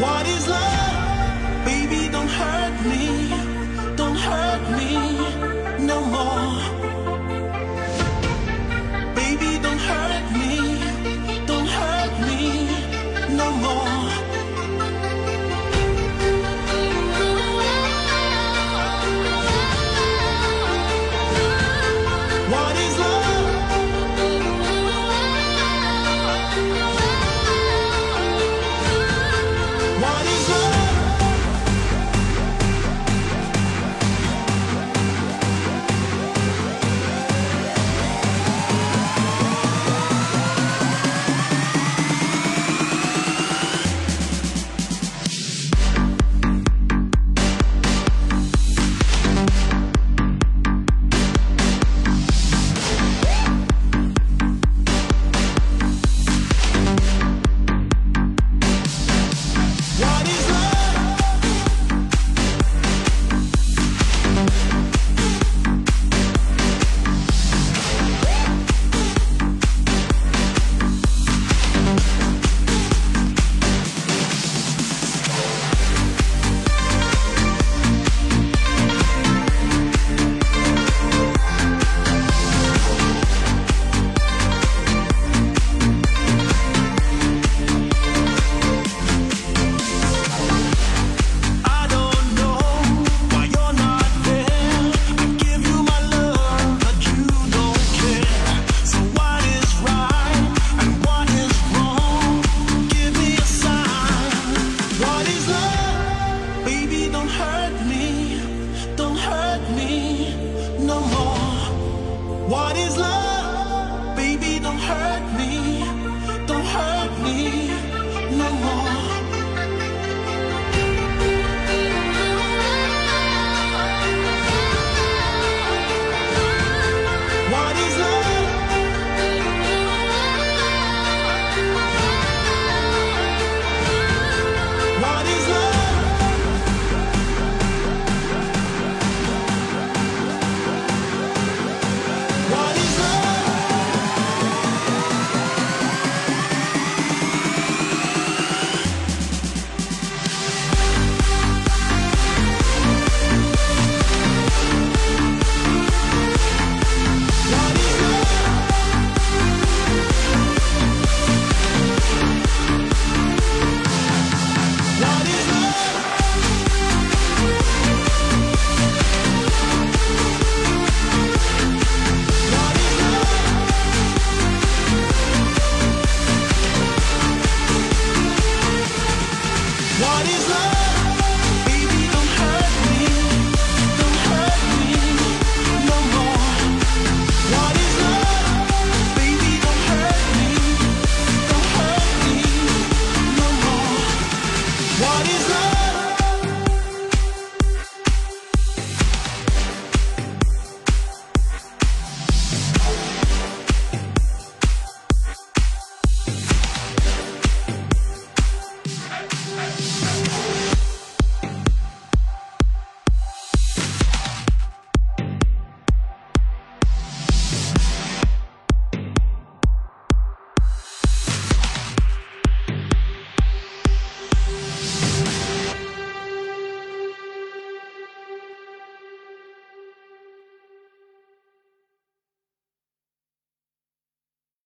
What is love? Baby, don't hurt me.